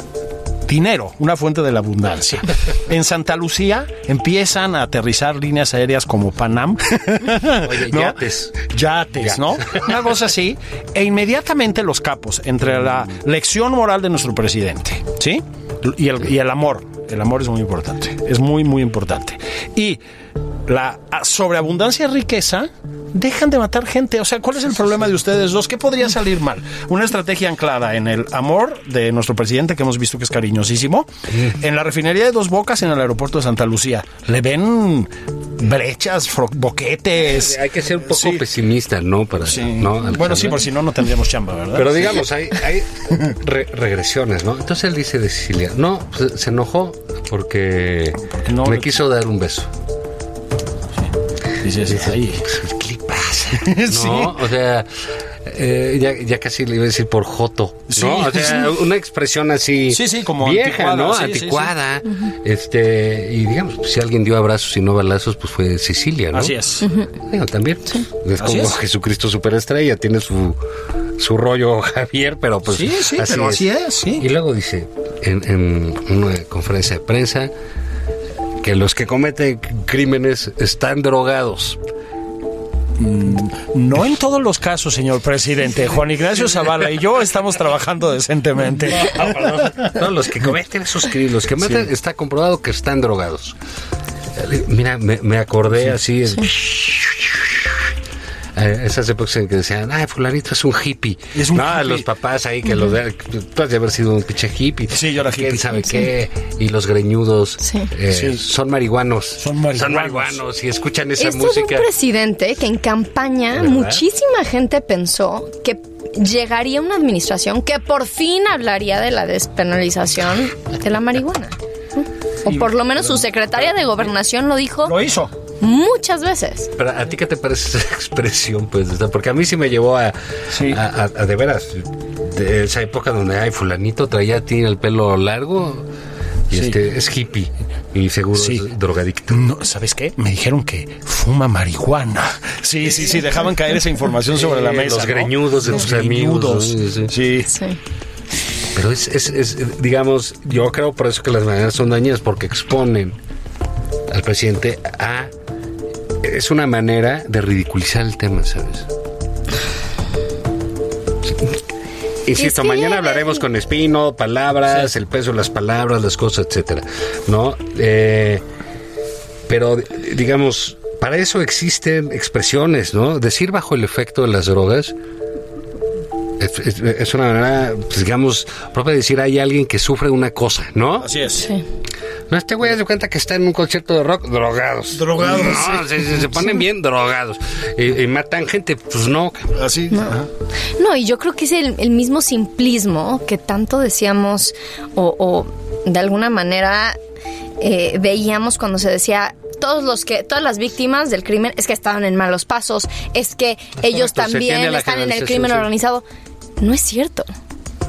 Dinero, una fuente de la abundancia. <laughs> En Santa Lucía empiezan a aterrizar líneas aéreas como Panam. <laughs> Oye, ¿no? yates. Yates, ¿no? Una cosa así. E inmediatamente los capos entre la lección moral de nuestro presidente, ¿sí? Y el, y el amor. El amor es muy importante. Es muy, muy importante. Y la ah, sobreabundancia de riqueza dejan de matar gente. O sea, ¿cuál es el problema de ustedes dos? ¿Qué podría salir mal? Una estrategia anclada en el amor de nuestro presidente, que hemos visto que es cariñosísimo, en la refinería de Dos Bocas, en el aeropuerto de Santa Lucía. Le ven brechas, boquetes. Hay que ser un poco Sí. pesimista, ¿no? Para, Sí. ¿no, bueno, sí, por si no, no tendríamos chamba, ¿verdad? Pero digamos, hay, hay <laughs> re- regresiones, ¿no? Entonces él dice de Sicilia, no, pues, se enojó porque, Porque no me quiso dar un beso. Dices, ahí. ¿Qué le pasa? <laughs> Sí. ¿No? O sea, eh, ya, ya casi le iba a decir por Joto, ¿no? Sí, o sea, sí. <laughs> una expresión así Sí, sí, como vieja, anticuada, ¿no? anticuada. Este, y digamos, pues, si alguien dio abrazos y no balazos, pues fue Sicilia, ¿no? Así es. También. Es Así como es. Jesucristo superestrella, tiene su, su rollo <laughs> Javier, pero pues. Sí, sí, pero así es. Y luego dice, en, en una conferencia de prensa, que los que cometen crímenes están drogados. No en todos los casos, señor presidente. Juan Ignacio Zavala y yo estamos trabajando decentemente. No, los que cometen esos crímenes, los que matan, está comprobado que están drogados. Mira, me, me acordé así. es- Eh, esas épocas en que decían, ay, fulanito es un hippie. Es un no, hippie. los papás ahí que los de, tú has de haber sido un pinche hippie. Sí, yo era ¿Quién hippie. sabe qué? Y los greñudos Sí. eh, Sí. son marihuanos. Son marihuanos. marihuanos y escuchan esa Esto música. un presidente que en campaña ¿Verdad? muchísima gente pensó que llegaría una administración que por fin hablaría de la despenalización de la marihuana. O por lo menos su secretaria de gobernación lo dijo Lo hizo. Muchas veces. Pero a ti qué te parece esa <laughs> expresión, pues, porque a mí sí me llevó a, Sí. a, a- a de veras, de esa época donde, ay, fulanito traía tiene el pelo largo y Sí. este es hippie y seguro Sí. es drogadicto. No, ¿Sabes qué? Me dijeron que fuma marihuana. Sí, sí, sí, dejaban caer esa información sobre la mesa. los ¿no? greñudos de Los tus amigos. Sí. Sí. Pero es, es, es, digamos, yo creo por eso que las maneras son dañinas, porque exponen al presidente a... Es una manera de ridiculizar el tema, ¿sabes? Insisto, que mañana hablaremos con Espino, palabras, el peso de las palabras, las cosas, etcétera, ¿no? Eh, pero, digamos, para eso existen expresiones, ¿no? Decir bajo el efecto de las drogas es, una manera, pues, digamos, propia de decir hay alguien que sufre una cosa, ¿no? Así es. Sí. No, este güey se cuenta que está en un concierto de rock drogados. Drogados, No, se, se- se ponen bien drogados. Y, y matan gente, pues no. Así. ajá. No, y yo creo que es el, el mismo simplismo que tanto decíamos o, o de alguna manera eh, veíamos cuando se decía todos los que todas las víctimas del crimen es que estaban en malos pasos, es que ellos también están en el crimen sí. organizado. No es cierto.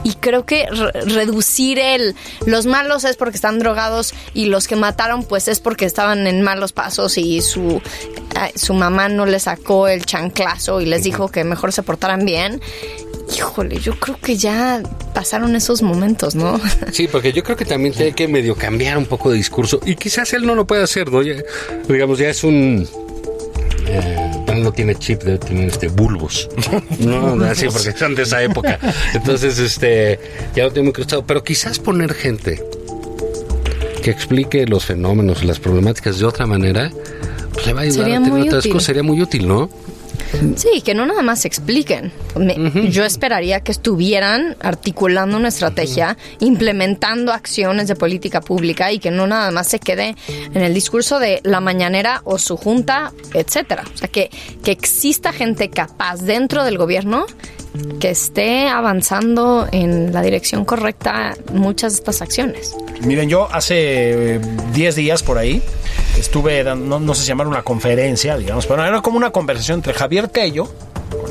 Y creo que re- reducir el los malos es porque están drogados y los que mataron pues es porque estaban en malos pasos y su su mamá no le sacó el chanclazo y les dijo que mejor se portaran bien. Híjole, yo creo que ya pasaron esos momentos, ¿no? <laughs> Sí, porque yo creo que también tiene que medio cambiar un poco de discurso. Y quizás él no lo puede hacer, ¿no? Ya- digamos, ya es un. eh, no tiene chip, debe tener este bulbos. <laughs> No, no, así porque son de esa época. Entonces, este, ya lo tiene muy cruzado. Pero quizás poner gente que explique los fenómenos, las problemáticas de otra manera, pues le va a ayudar Sería a tener otras útil. cosas. Sería muy útil, ¿no? Sí, que no nada más se expliquen. Me- Yo esperaría que estuvieran articulando una estrategia, implementando acciones de política pública y que no nada más se quede en el discurso de la mañanera o su junta, etcétera. O sea, que, que exista gente capaz dentro del gobierno que esté avanzando en la dirección correcta muchas de estas acciones. Miren, yo hace eh, 10 días por ahí estuve, dando, no, no sé si llamar una conferencia, digamos, pero era como una conversación entre Javier Tello,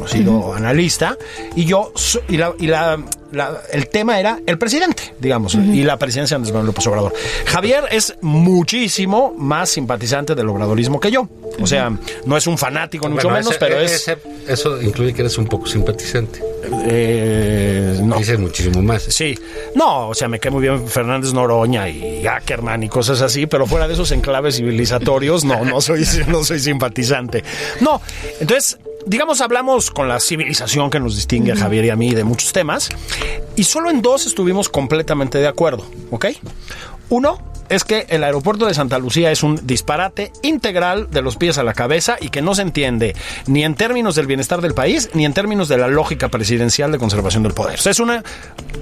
conocido analista, y yo, y, la, y la- la- el tema era el presidente, digamos, y la presidencia de Andrés Manuel López Obrador. Javier es muchísimo más simpatizante del obradorismo que yo. O sea, no es un fanático, ni mucho menos, ese- pero es... ese- eso incluye que eres un poco simpatizante. eh, no. Dices muchísimo más. Sí, no, o sea, me cae muy bien Fernández Noroña y Ackerman y cosas así, pero fuera de esos enclaves civilizatorios, no, no soy, <laughs> no soy simpatizante. No, entonces, digamos, hablamos con la civilización que nos distingue a Javier y a mí de muchos temas, y solo en dos estuvimos completamente de acuerdo, ¿ok? Uno es que el aeropuerto de Santa Lucía es un disparate integral de los pies a la cabeza y que no se entiende ni en términos del bienestar del país ni en términos de la lógica presidencial de conservación del poder. O sea, es una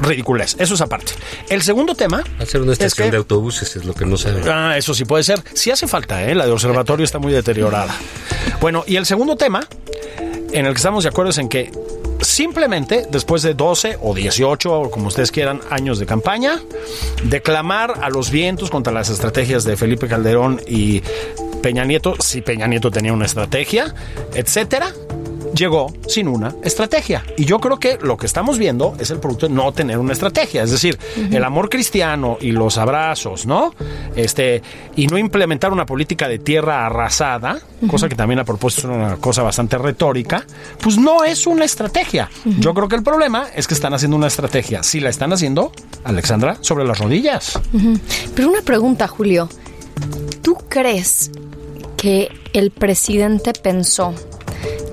ridiculez. Eso es aparte. El segundo tema. Hacer una es estación que- de autobuses es lo que no saben. Ah, eso sí puede ser. Sí hace falta, ¿eh? La de observatorio está muy deteriorada. Bueno, y el segundo tema en el que estamos de acuerdo es en que simplemente después de 12 o 18 o como ustedes quieran años de campaña, declamar a los vientos contra las estrategias de Felipe Calderón y Peña Nieto, si Peña Nieto tenía una estrategia, etcétera, llegó sin una estrategia. Y yo creo que lo que estamos viendo es el producto de no tener una estrategia. Es decir, el amor cristiano y los abrazos, ¿no? Este, y no implementar una política de tierra arrasada, cosa que también a propósito es una cosa bastante retórica, pues no es una estrategia. Yo creo que el problema es que están haciendo una estrategia. Si la están haciendo, Alexandra, sobre las rodillas. Pero una pregunta, Julio. ¿Tú crees que el presidente pensó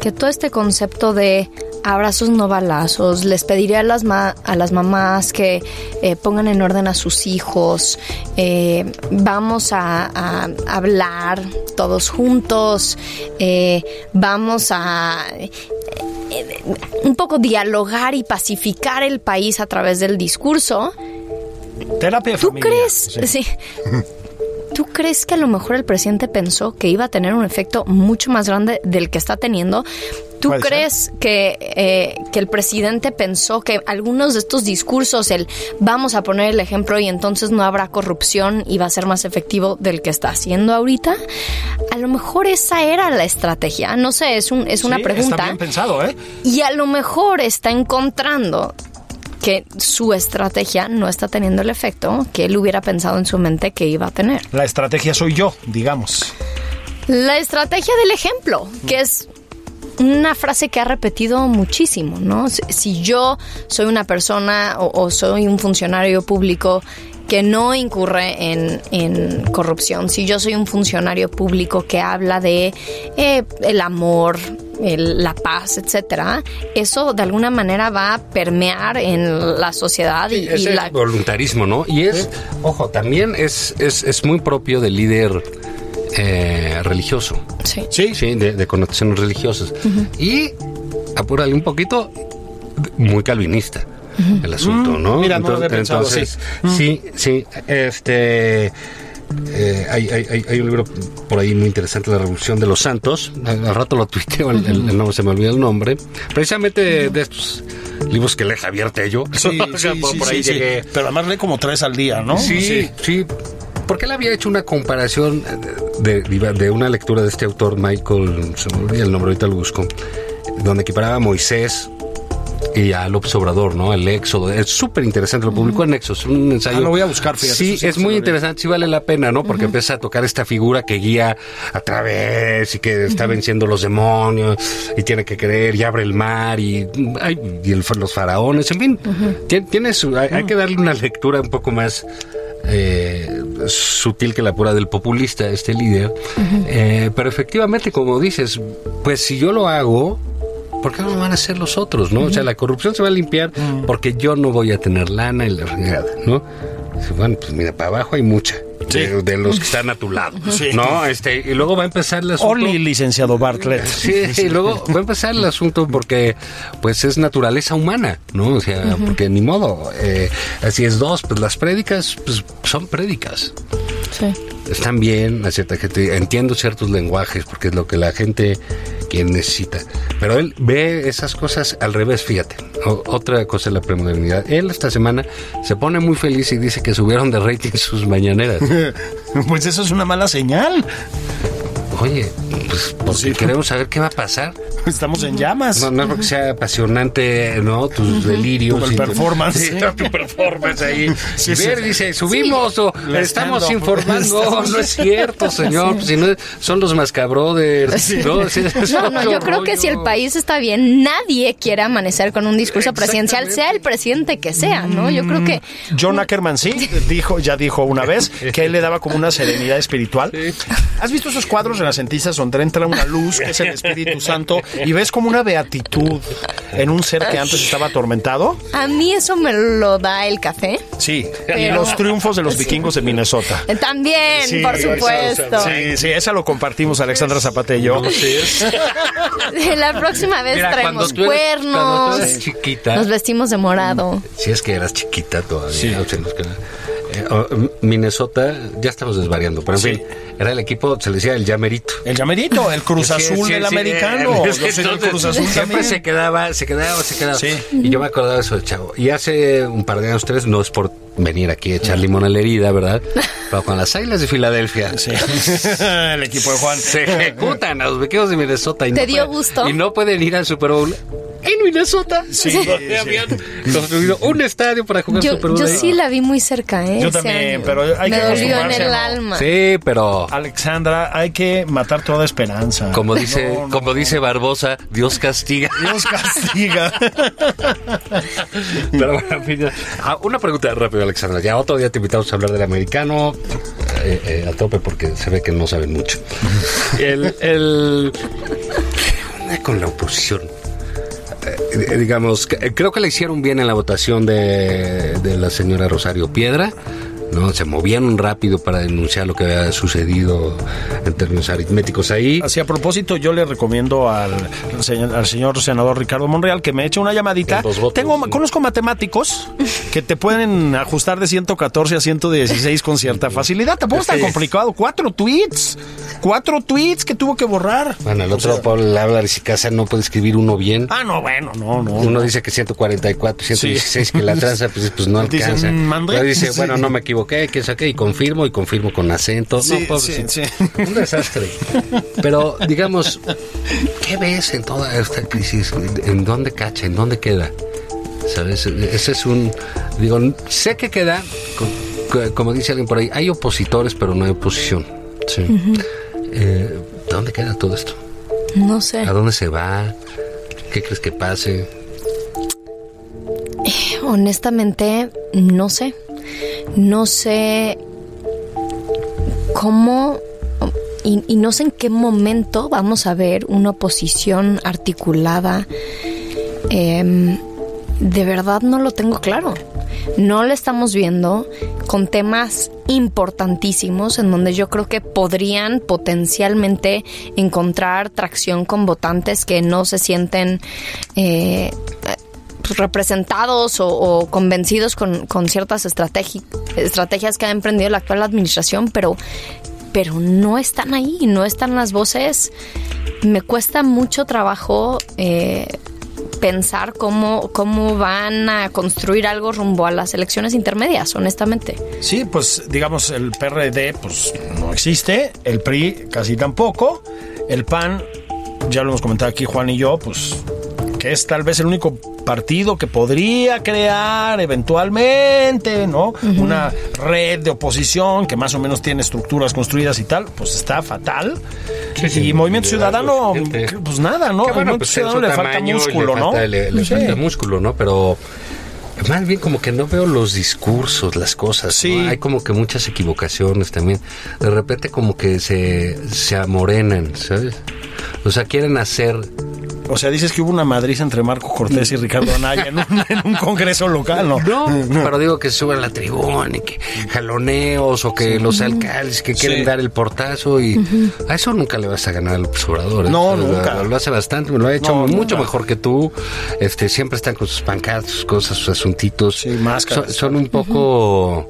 que todo este concepto de abrazos no balazos, les pediría a las, ma- a las mamás que eh, pongan en orden a sus hijos, eh, vamos a, a hablar todos juntos, eh, vamos a eh, un poco dialogar y pacificar el país a través del discurso? Terapia ¿Tú crees? Sí. Sí. <laughs> ¿Tú crees que a lo mejor el presidente pensó que iba a tener un efecto mucho más grande del que está teniendo? ¿Tú ser. crees que, eh, que el presidente pensó que algunos de estos discursos, el vamos a poner el ejemplo y entonces no habrá corrupción y va a ser más efectivo del que está haciendo ahorita? A lo mejor esa era la estrategia. No sé, es, un, es una Sí, pregunta. Está bien pensado, ¿eh? Y a lo mejor está encontrando que su estrategia no está teniendo el efecto que él hubiera pensado en su mente que iba a tener. La estrategia soy yo, digamos. La estrategia del ejemplo, que es una frase que ha repetido muchísimo, ¿no? Si, si yo soy una persona o, o soy un funcionario público que no incurre en, en corrupción, si yo soy un funcionario público que habla de eh, el amor, el- la paz, etcétera, eso de alguna manera va a permear en la sociedad y, Ese la es voluntarismo, ¿no? Y es, ojo, también es, es, es muy propio del líder eh, religioso. sí. Sí, Sí, de, de connotaciones religiosas. Y, apúrale un poquito, muy calvinista el asunto, ¿no? Mm, mira, no lo había pensado entonces, sí, sí, este... eh, hay, hay- hay- un libro por ahí muy interesante, La Revolución de los Santos. Al, al rato lo tuiteo, el, el- el nombre se me olvida el nombre. Precisamente de, estos libros que lee Javier Tello. Sí, <laughs> O sea, sí, por, sí, por ahí sí, sí. llegué. Pero además lee como tres al día, ¿no? Sí, sí. Porque él había hecho una comparación de, de- de una lectura de este autor, Michael, se me olvida el nombre, ahorita lo busco, donde equiparaba a Moisés y a López Obrador, ¿no? El Éxodo. Es súper interesante, lo publicó en Nexos, un ensayo. Ah, lo voy a buscar, fíjate, Sí, es muy interesante, sí vale la pena, ¿no? Porque empieza a tocar esta figura que guía a través y que está venciendo los demonios y tiene que creer y abre el mar y, ay, y el- los faraones, en fin. Tien- tiene su- hay, hay que darle una lectura un poco más eh, sutil que la pura del populista, este líder. Eh, pero efectivamente, como dices, pues si yo lo hago, ¿por qué no lo van a hacer los otros, no? O sea, la corrupción se va a limpiar porque yo no voy a tener lana y la fregada, ¿no? Bueno, pues mira, para abajo hay mucha. De, de los que están a tu lado, <laughs> Sí. ¿no? Este, y luego va a empezar el asunto. Oli, licenciado Bartlett. Sí, y <laughs> luego va a empezar el asunto porque pues es naturaleza humana, ¿no? O sea, porque ni modo, eh, así es dos, pues las prédicas pues, son prédicas. Sí. Están bien, a cierta gente, entiendo ciertos lenguajes porque es lo que la gente quien necesita. Pero él ve esas cosas al revés, fíjate. O- otra cosa es la premodernidad. Él esta semana se pone muy feliz y dice que subieron de rating <laughs> sus mañaneras. <laughs> Pues eso es una mala señal. Oye, pues porque Sí. queremos saber qué va a pasar. <laughs> Estamos en llamas. No, no es porque sea apasionante, ¿no? Tus delirios. Tu- performance. Sí, tu performance ahí. <laughs> Sí, ver, dice, subimos o estamos informando. <laughs> No, no es cierto, señor. Si no, son los mascabrothers. ¿no? No, no, yo creo que si el país está bien, nadie quiere amanecer con un discurso presidencial, sea el presidente que sea, ¿no? Yo creo que John Ackerman sí dijo, ya dijo una vez que él le daba como una serenidad espiritual. ¿Has visto esos cuadros renacentistas donde entra una luz que es el Espíritu Santo y ves como una beatitud en un ser que antes estaba atormentado? a mí eso me lo da el café. Sí. Y los triunfos de los <laughs> vikingos de Minnesota. Eh, También, Sí, por supuesto. Sí, sí, esa lo compartimos Alexandra Zapata y yo. <laughs> La próxima vez Mira, cuando traemos tú eres- cuando cuernos. tú eres chiquita. Nos vestimos de morado. Si es que eras chiquita todavía. o sea, nos queda- eh, oh, Minnesota, ya estamos desvariando, pero en Sí. fin, era el equipo, se le decía el llamerito. El llamerito, el <laughs> Cruz Sí, Azul sí, del sí, americano. eh, Yo soy del entonces, Cruz Azul siempre también. se quedaba, se quedaba, se quedaba. Y yo me acordaba de eso de chavo. Y hace un par de años, tres, no es por venir aquí a echar limón a la herida, ¿verdad? <laughs> Pero con las águilas de Filadelfia. Sí. <laughs> el equipo de Juan. Se ejecutan a los vaqueros de Minnesota. Y ¿Te no dio pueden- gusto? Y no pueden ir al Super Bowl en Minnesota. Sí, habían construido un estadio para jugar Yo, Super Bowl. yo sí la vi muy cerca, ¿eh? Yo ese también, año. pero hay Me que dolió en el ¿no? alma. Sí, pero Alexandra, hay que matar toda esperanza. como dice, No, no, como no. dice Barbosa, Dios castiga. Dios castiga. <laughs> Pero bueno. Ah, una pregunta rápida, Alexandra. Ya otro día te invitamos a hablar del americano eh, eh, a tope porque se ve que no saben mucho. <laughs> El, el... ¿Qué onda con la oposición? Eh, digamos, creo que le hicieron bien en la votación de, de la señora Rosario Piedra. ¿No? Se movían rápido para denunciar lo que había sucedido en términos aritméticos ahí. Así a propósito, yo le recomiendo al señor, al señor senador Ricardo Monreal que me eche una llamadita. Votos, Tengo, sí. conozco matemáticos que te pueden ajustar de 114 a 116 con cierta facilidad. Tampoco está Sí. complicado. Cuatro tweets. Cuatro tweets que tuvo que borrar. Bueno, el otro, Paul Álvarez y Casa, no puede escribir uno bien. Ah, no, bueno, no, no. Uno dice que 144, 116, que la tranza, pues, pues no Dicen, alcanza. Pero dice, <laughs> Sí. bueno, no me equivoqué, que saqué y confirmo, y confirmo con acento. Sí, no, pobrecito. sí, sí. Un desastre. Pero, digamos, ¿qué ves en toda esta crisis? ¿En dónde cacha? ¿En dónde queda? ¿Sabes? Ese es un... Digo, sé que queda, co- co- como dice alguien por ahí, hay opositores, pero no hay oposición. Sí. Eh, ¿Dónde queda todo esto? No sé. ¿A dónde se va? ¿Qué crees que pase? Honestamente, no sé. No sé cómo y, no sé en qué momento vamos a ver una oposición articulada. Em, de verdad no lo tengo claro. No lo estamos viendo con temas importantísimos en donde yo creo que podrían potencialmente encontrar tracción con votantes que no se sienten eh, representados o, convencidos con, ciertas estrategias que ha emprendido la actual administración, pero, pero no están ahí, no están las voces. Me cuesta mucho trabajo eh, pensar cómo, cómo van a construir algo rumbo a las elecciones intermedias, honestamente. Sí, pues digamos, el PRD pues no existe, el PRI casi tampoco, el PAN, ya lo hemos comentado aquí Juan y yo, pues que es tal vez el único partido que podría crear eventualmente, ¿no? Una red de oposición que más o menos tiene estructuras construidas y tal, pues está fatal. y Movimiento Ciudadano, pues nada, ¿no? Bueno, pues Ciudadano le falta músculo, ¿no? Le, falta músculo, ¿no? Pero más bien como que no veo los discursos, las cosas. Sí. Hay como que muchas equivocaciones también. De repente como que se, se amorenan, ¿sabes? O sea, quieren hacer o sea, dices que hubo una madriz entre Marco Cortés y Ricardo Anaya en un, congreso local, ¿no? No, pero digo que suben a la tribuna y que jaloneos o que los alcaldes que quieren dar el portazo y a eso nunca le vas a ganar al observador. ¿eh? No, nunca. Lo, hace bastante, me lo ha hecho mucho mejor que tú. Este, siempre están con sus pancartas, sus cosas, sus asuntitos. Sí, máscaras. Son, son un poco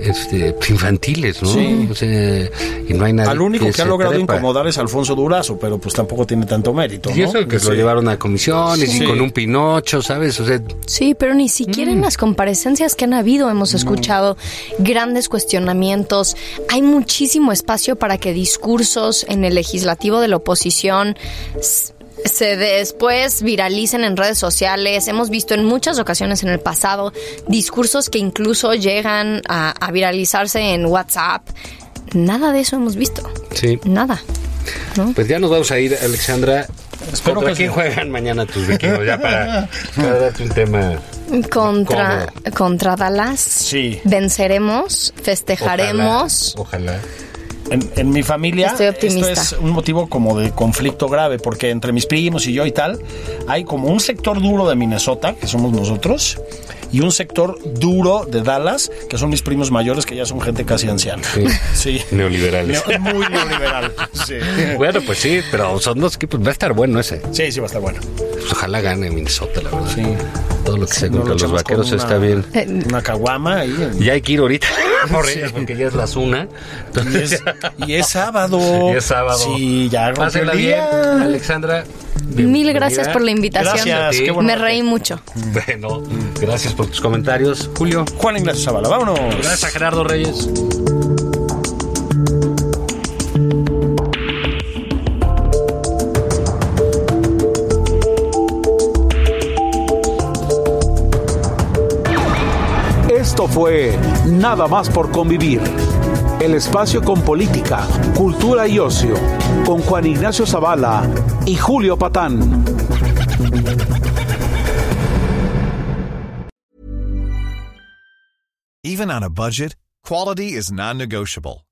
este, infantiles, ¿no? Sí. y no hay nada. Al único que, ha logrado incomodar es Alfonso Durazo, pero pues tampoco tiene tanto mérito. Y eso que lo llevaron a comisiones y con un Pinocho, ¿sabes? O sea, sí, pero ni siquiera en mm. las comparecencias que han habido hemos escuchado grandes cuestionamientos. Hay muchísimo espacio para que discursos en el legislativo de la oposición se después viralicen en redes sociales. Hemos visto en muchas ocasiones en el pasado discursos que incluso llegan a, viralizarse en WhatsApp. Nada de eso hemos visto. Sí. Nada. Pues ya nos vamos a ir, Alexandra. Espero que quién juegan mañana tus vikingos? Ya para, darte un tema. Contra, contra Dallas. Sí. Venceremos, festejaremos. ojalá en, mi familia esto es un motivo como de conflicto grave, porque entre mis primos y yo y tal, hay como un sector duro de Minnesota, que somos nosotros, y un sector duro de Dallas, que son mis primos mayores, que ya son gente casi anciana. Sí. Neoliberales. muy neoliberal. Sí. Bueno, pues sí, pero son dos equipos. Va a estar bueno ese. Sí, sí, va a estar bueno. Pues ojalá gane Minnesota, la verdad. Sí. Todo lo que se contra los vaqueros está bien. <laughs> Una caguama ahí. Ya hay que ir ahorita. <laughs> porque ya es las una. Y es, sábado. <laughs> Y es sábado. Sí, ya Pásenla bien, Alexandra. Mil gracias por la invitación. Gracias, Me reí mucho. Bueno, gracias por tus comentarios. Julio. Juan Ignacio Zavala, vámonos. Gracias a Gerardo Reyes. Fue Nada más por convivir. El espacio con política, cultura y ocio, con Juan Ignacio Zavala y Julio Patán. Even on a budget, quality is non-negotiable.